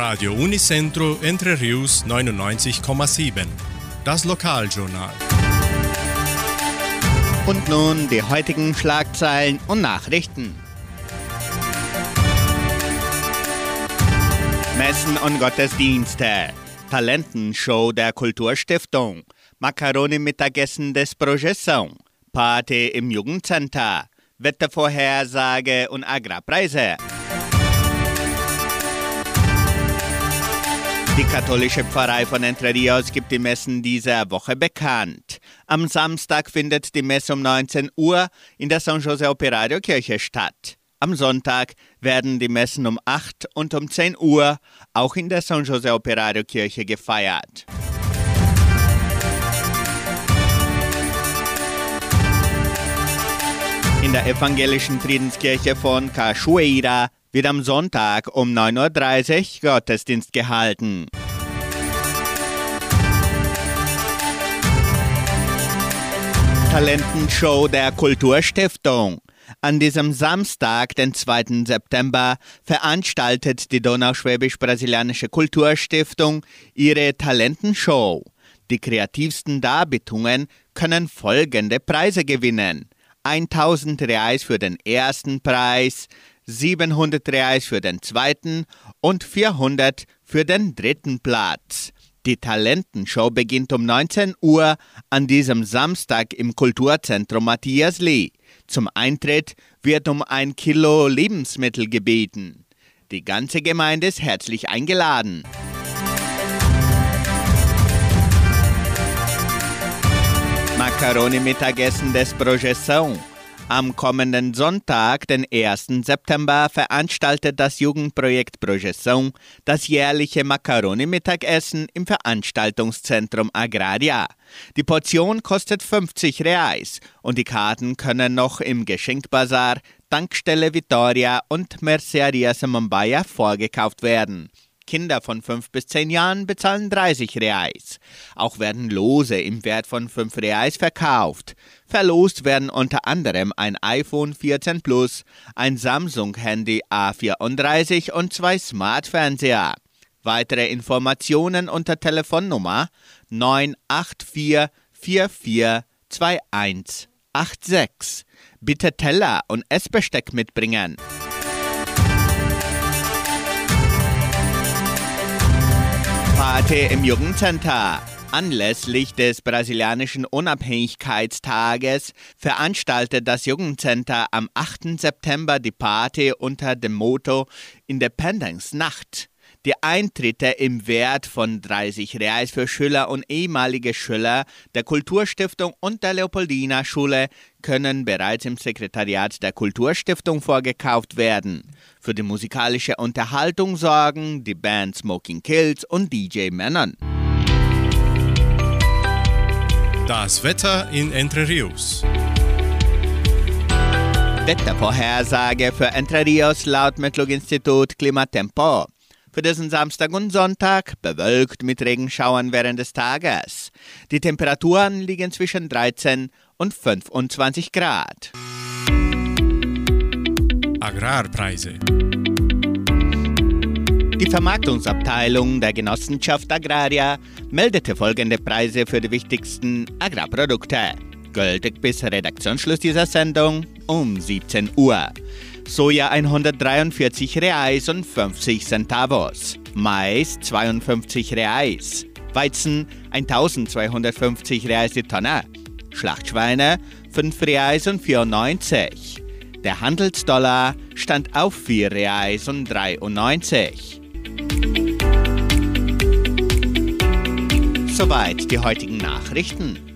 Radio Unicentro Entre Rius 99,7. Das Lokaljournal. Und nun die heutigen Schlagzeilen und Nachrichten. Messen und Gottesdienste. Talentenshow der Kulturstiftung. Macaroni-Mittagessen des Projeção. Party im Jugendcenter. Wettervorhersage und Agrarpreise. Die katholische Pfarrei von Entre Rios gibt die Messen dieser Woche bekannt. Am Samstag findet die Messe um 19 Uhr in der San Jose Operario Kirche statt. Am Sonntag werden die Messen um 8 und um 10 Uhr auch in der San Jose Operario Kirche gefeiert. In der evangelischen Friedenskirche von Cachoeira wird am Sonntag um 9.30 Uhr Gottesdienst gehalten. Talentenshow der Kulturstiftung. An diesem Samstag, den 2. September, veranstaltet die Donauschwäbisch-Brasilianische Kulturstiftung ihre Talentenshow. Die kreativsten Darbietungen können folgende Preise gewinnen. 1000 Reais für den ersten Preis, 700 Reais für den zweiten und 400 für den dritten Platz. Die Talentenshow beginnt um 19 Uhr an diesem Samstag im Kulturzentrum Matthias Lee. Zum Eintritt wird um ein Kilo Lebensmittel gebeten. Die ganze Gemeinde ist herzlich eingeladen. Macaroni-Mittagessen des Projeção. Am kommenden Sonntag, den 1. September, veranstaltet das Jugendprojekt Projeção das jährliche Macaroni-Mittagessen im Veranstaltungszentrum Agraria. Die Portion kostet 50 Reais und die Karten können noch im Geschenkbazar, Tankstelle Vitoria und Merceria Samambaya vorgekauft werden. Kinder von 5 bis 10 Jahren bezahlen 30 Reais. Auch werden Lose im Wert von 5 Reais verkauft. Verlost werden unter anderem ein iPhone 14 Plus, ein Samsung-Handy A34 und zwei Smart-Fernseher. Weitere Informationen unter Telefonnummer 984442186. Bitte Teller und Essbesteck mitbringen. Party im Jugendcenter. Anlässlich des brasilianischen Unabhängigkeitstages veranstaltet das Jugendcenter am 8. September die Party unter dem Motto Independence Nacht. Die Eintritte im Wert von 30 Reais für Schüler und ehemalige Schüler der Kulturstiftung und der Leopoldina Schule können bereits im Sekretariat der Kulturstiftung vorgekauft werden. Für die musikalische Unterhaltung sorgen die Band Smoking Kills und DJ Männern. Das Wetter in Entre Rios. Wettervorhersage für Entre Rios laut Metlog-Institut Klimatempo. Für diesen Samstag und Sonntag bewölkt mit Regenschauern während des Tages. Die Temperaturen liegen zwischen 13 und 25 Grad. Agrarpreise. Die Vermarktungsabteilung der Genossenschaft Agraria meldete folgende Preise für die wichtigsten Agrarprodukte. Gültig bis Redaktionsschluss dieser Sendung um 17 Uhr. Soja 143 Reais und 50 Centavos. Mais 52 Reais. Weizen 1250 Reais die Tonne. Schlachtschweine 5 Reais und 94. Der Handelsdollar stand auf 4 Reais und 93. Soweit die heutigen Nachrichten.